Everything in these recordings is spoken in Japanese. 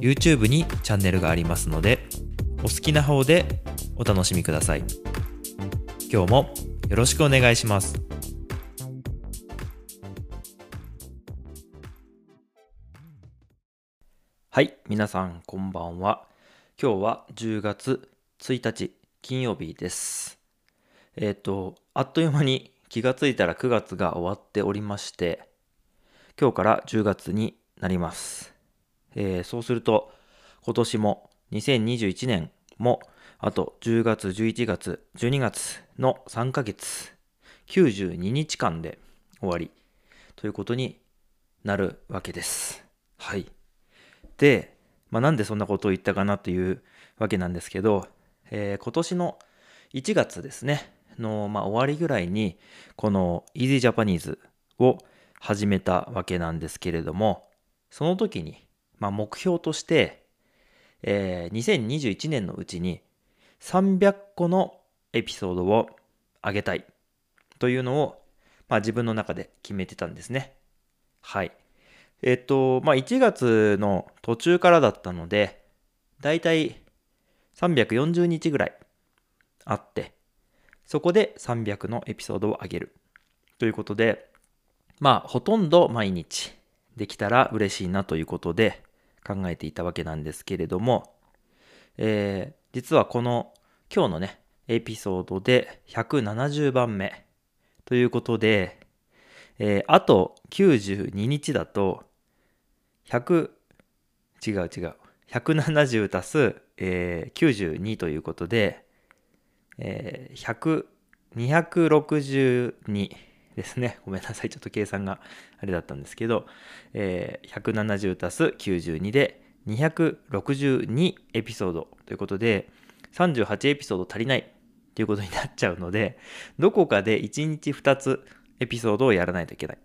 YouTube にチャンネルがありますのでお好きな方でお楽しみください。今日もよろしくお願いします。はい皆さんこんばんは。今日は10月1日金曜日です。えっ、とあっという間に気がついたら9月が終わっておりまして今日から10月になりますえー、そうすると今年も2021年もあと10月11月12月の3ヶ月92日間で終わりということになるわけです。はい。で、まあ、なんでそんなことを言ったかなというわけなんですけど、えー、今年の1月ですね、の、まあ、終わりぐらいに、この Easy Japanese を始めたわけなんですけれども、その時に、まあ、目標として、えー、2021年のうちに300個のエピソードを上げたいというのを、まあ、自分の中で決めてたんですね。はい。えっと、まあ、1月の途中からだったので、だいたい340日ぐらいあって、そこで300のエピソードを上げる。ということで、まあ、ほとんど毎日できたら嬉しいなということで、考えていたわけなんですけれども、えー、実はこの今日のね、エピソードで170番目ということで、えー、あと92日だと、100、違う違う、170足す、えー、92ということで、えー、100、262ですね。ごめんなさい。ちょっと計算があれだったんですけど、えー、170足す92で262エピソードということで、38エピソード足りないということになっちゃうので、どこかで1日2つエピソードをやらないといけない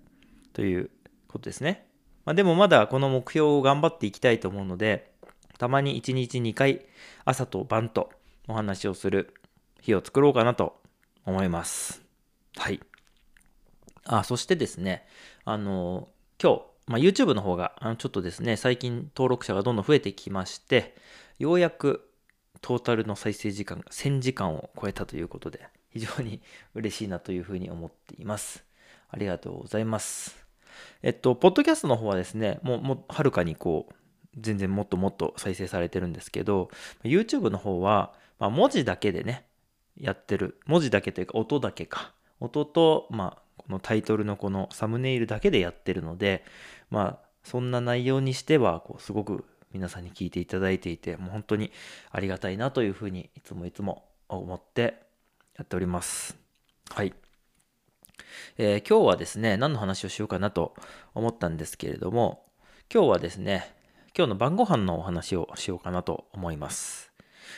ということですね。まあ、でもまだこの目標を頑張っていきたいと思うので、たまに1日2回朝と晩とお話をする日を作ろうかなと思います。はい。あ、そしてですね、あの、今日、まあ、YouTube の方が、あのちょっとですね、最近登録者がどんどん増えてきまして、ようやくトータルの再生時間が1000時間を超えたということで、非常に 嬉しいなというふうに思っています。ありがとうございます。えっと、ポッドキャストの方はですね、もう、もはるかにこう、全然もっともっと再生されてるんですけど、YouTube の方は、まあ、文字だけでね、やってる。文字だけというか、音だけか。音と、まあ、このタイトルのこのサムネイルだけでやってるので、まあ、そんな内容にしては、こう、すごく皆さんに聞いていただいていて、もう本当にありがたいなというふうにいつもいつも思ってやっております。はい。えー、今日はですね、何の話をしようかなと思ったんですけれども、今日はですね、今日の晩ご飯のお話をしようかなと思います。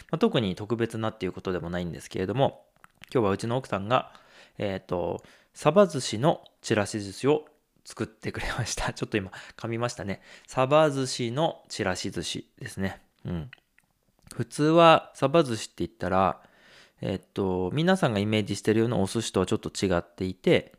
まあ、特に特別なっていうことでもないんですけれども、今日はうちの奥さんが、えっ、ー、と、サバ寿司のちらし寿司を作ってくれました。ちょっと今噛みましたね。サバ寿司のちらし寿司ですね。うん。普通はサバ寿司って言ったら、えっと、皆さんがイメージしてるようなお寿司とはちょっと違っていて、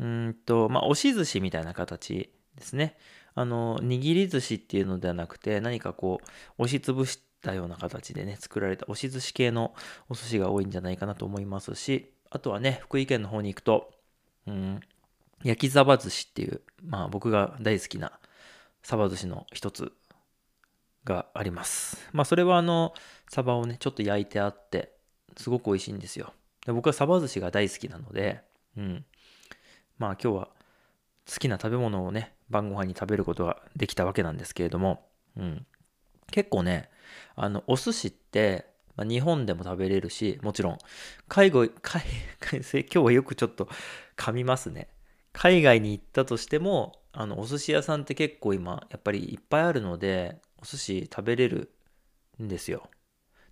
うんと、まあ、押し寿司みたいな形ですね。あの、握り寿司っていうのではなくて、何かこう、押しつぶしたような形でね、作られた押し寿司系のお寿司が多いんじゃないかなと思いますし、あとはね、福井県の方に行くと、うん、焼きサバ寿司っていう、まあ僕が大好きなサバ寿司の一つがあります。まあそれはあの、サバをね、ちょっと焼いてあって、すごく美味しいんですよ。で僕はサバ寿司が大好きなので、うん。まあ今日は好きな食べ物をね、晩ご飯に食べることができたわけなんですけれども、うん。結構ね、あの、お寿司って、まあ、日本でも食べれるし、もちろん、海外、今日はよくちょっと噛みますね。海外に行ったとしても、あの、お寿司屋さんって結構今、やっぱりいっぱいあるので、お寿司食べれるんですよ。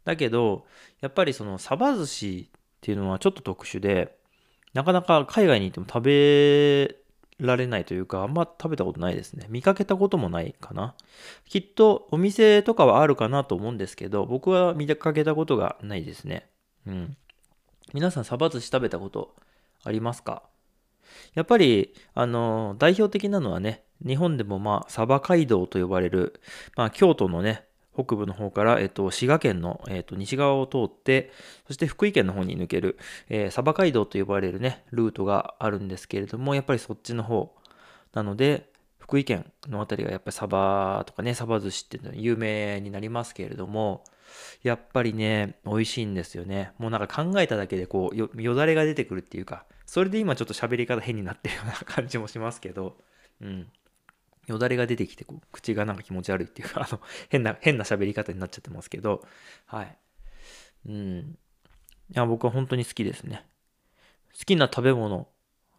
だけど、やっぱりそのサバ寿司っていうのはちょっと特殊で、なかなか海外に行っても食べられないというか、あんま食べたことないですね。見かけたこともないかな。きっとお店とかはあるかなと思うんですけど、僕は見かけたことがないですね。うん。皆さんサバ寿司食べたことありますか？やっぱり、あの、代表的なのはね、日本でもまあ、サバ街道と呼ばれる、まあ、京都のね、北部の方から、えっと、滋賀県の、えっと、西側を通って、そして福井県の方に抜ける、えー、鯖街道と呼ばれるね、ルートがあるんですけれども、やっぱりそっちの方なので、福井県のあたりがやっぱりサバとかね、サバ寿司っていうのは有名になりますけれども、やっぱりね、美味しいんですよね。もうなんか考えただけでこうよ、よだれが出てくるっていうか、それで今ちょっと喋り方変になってるような感じもしますけど、うん。よだれが出てきてこう口がなんか気持ち悪いっていうかあの変な変な喋り方になっちゃってますけどはいうんいや僕は本当に好きですね好きな食べ物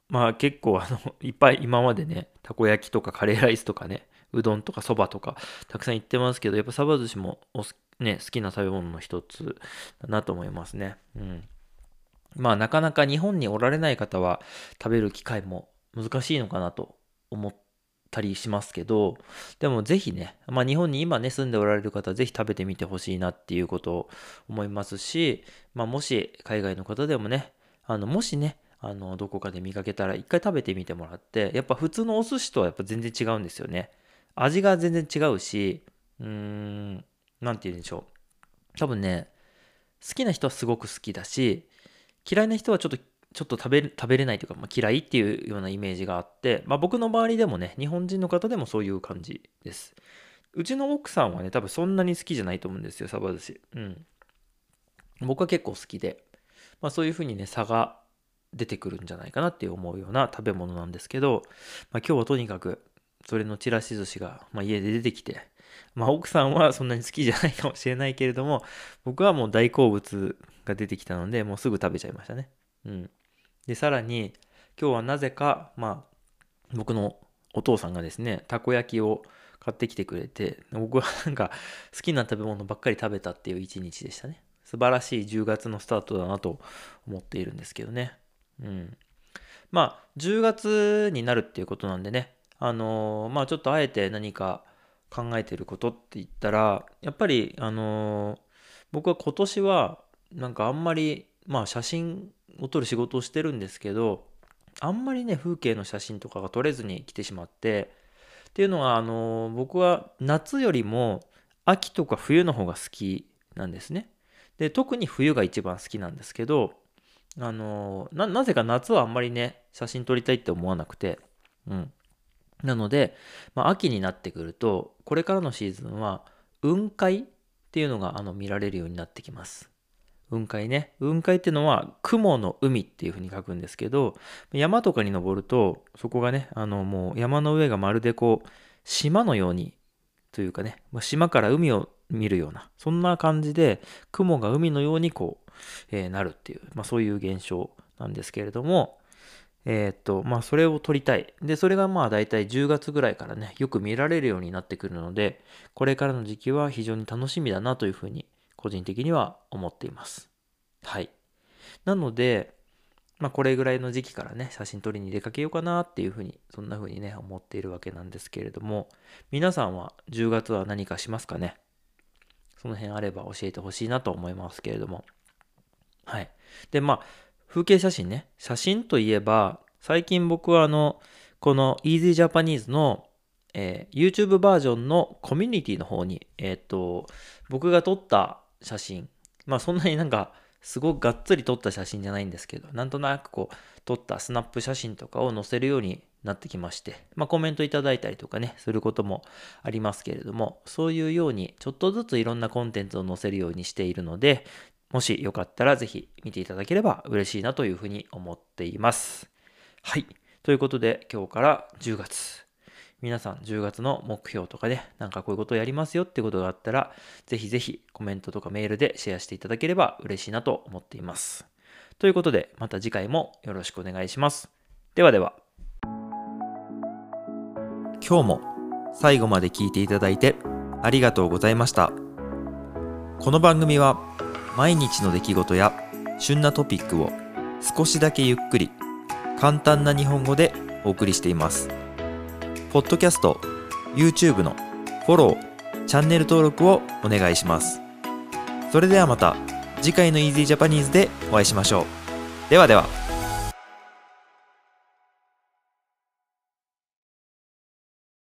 まあ結構あの いっぱい今までねたこ焼きとかカレーライスとかねうどんとかそばとかたくさん言ってますけどやっぱサバ寿司もおね、好きな食べ物の一つだなと思いますね。うん。まあなかなか日本におられない方は食べる機会も難しいのかなと思ったりしますけど、でもぜひね、まあ日本に今ね住んでおられる方はぜひ食べてみてほしいなっていうことを思いますし、まあもし海外の方でもね、あのもしね、あのどこかで見かけたら一回食べてみてもらって、やっぱ普通のお寿司とはやっぱ全然違うんですよね。味が全然違うし、うーん、なんて言うんでしょう。多分ね、好きな人はすごく好きだし、嫌いな人はちょっとちょっと食べ食べれないというか、まあ、嫌いっていうようなイメージがあって、まあ、僕の周りでもね日本人の方でもそういう感じです。うちの奥さんはね多分そんなに好きじゃないと思うんですよサバ寿司。うん。僕は結構好きで、まあ、そういうふうにね差が出てくるんじゃないかなって思うような食べ物なんですけど、まあ、今日はとにかくそれのちらし寿司が、まあ、家で出てきてまあ、奥さんはそんなに好きじゃないかもしれないけれども僕はもう大好物が出てきたのでもうすぐ食べちゃいましたね。うん。で、さらに、今日はなぜか、まあ、僕のお父さんがですね、たこ焼きを買ってきてくれて、僕はなんか好きな食べ物ばっかり食べたっていう一日でしたね。素晴らしい10月のスタートだなと思っているんですけどね。うん。まあ、10月になるっていうことなんでね、あのー、まあちょっとあえて何か考えてることって言ったら、やっぱり、あのー、僕は今年は、なんかあんまり、まあ写真を撮る仕事をしてるんですけどあんまりね風景の写真とかが撮れずに来てしまってっていうのはあの僕は夏よりも秋とか冬の方が好きなんですね。で特に冬が一番好きなんですけどあのなぜか夏はあんまりね写真撮りたいって思わなくてうん。なので、まあ、秋になってくるとこれからのシーズンは雲海っていうのがあの見られるようになってきます。雲海ね。雲海ってのは雲の海っていう風に書くんですけど、山とかに登ると、そこがね、あのもう山の上がまるでこう、島のように、というかね、島から海を見るような、そんな感じで、雲が海のようにこう、えー、なるっていう、まあそういう現象なんですけれども、えー、っと、まあそれを撮りたい。で、それがまあ大体10月ぐらいからね、よく見られるようになってくるので、これからの時期は非常に楽しみだなというふうに個人的には思っています。はい。なので、まあこれぐらいの時期からね、写真撮りに出かけようかなっていうふうに、そんなふうにね、思っているわけなんですけれども、皆さんは10月は何かしますかね？その辺あれば教えてほしいなと思いますけれども。はい。で、まあ、風景写真ね。写真といえば、最近僕はあの、この Easy Japanese の、えー、YouTube バージョンのコミュニティの方に、えっ、と、僕が撮った写真、まあそんなになんか、すごくがっつり撮った写真じゃないんですけど、なんとなくこう、撮ったスナップ写真とかを載せるようになってきまして、まあコメントいただいたりとかね、することもありますけれども、そういうようにちょっとずついろんなコンテンツを載せるようにしているので、もしよかったらぜひ見ていただければ嬉しいなというふうに思っています。はい。ということで今日から10月。皆さん10月の目標とかで、なんかこういうことをやりますよってことがあったら、ぜひぜひコメントとかメールでシェアしていただければ嬉しいなと思っています。ということで、また次回もよろしくお願いします。ではでは。今日も最後まで聞いていただいてありがとうございました。この番組は毎日の出来事や旬なトピックを少しだけゆっくり簡単な日本語でお送りしていますポッドキャスト YouTube のフォローチャンネル登録をお願いします。それではまた次回の Easy Japanese でお会いしましょう。ではでは。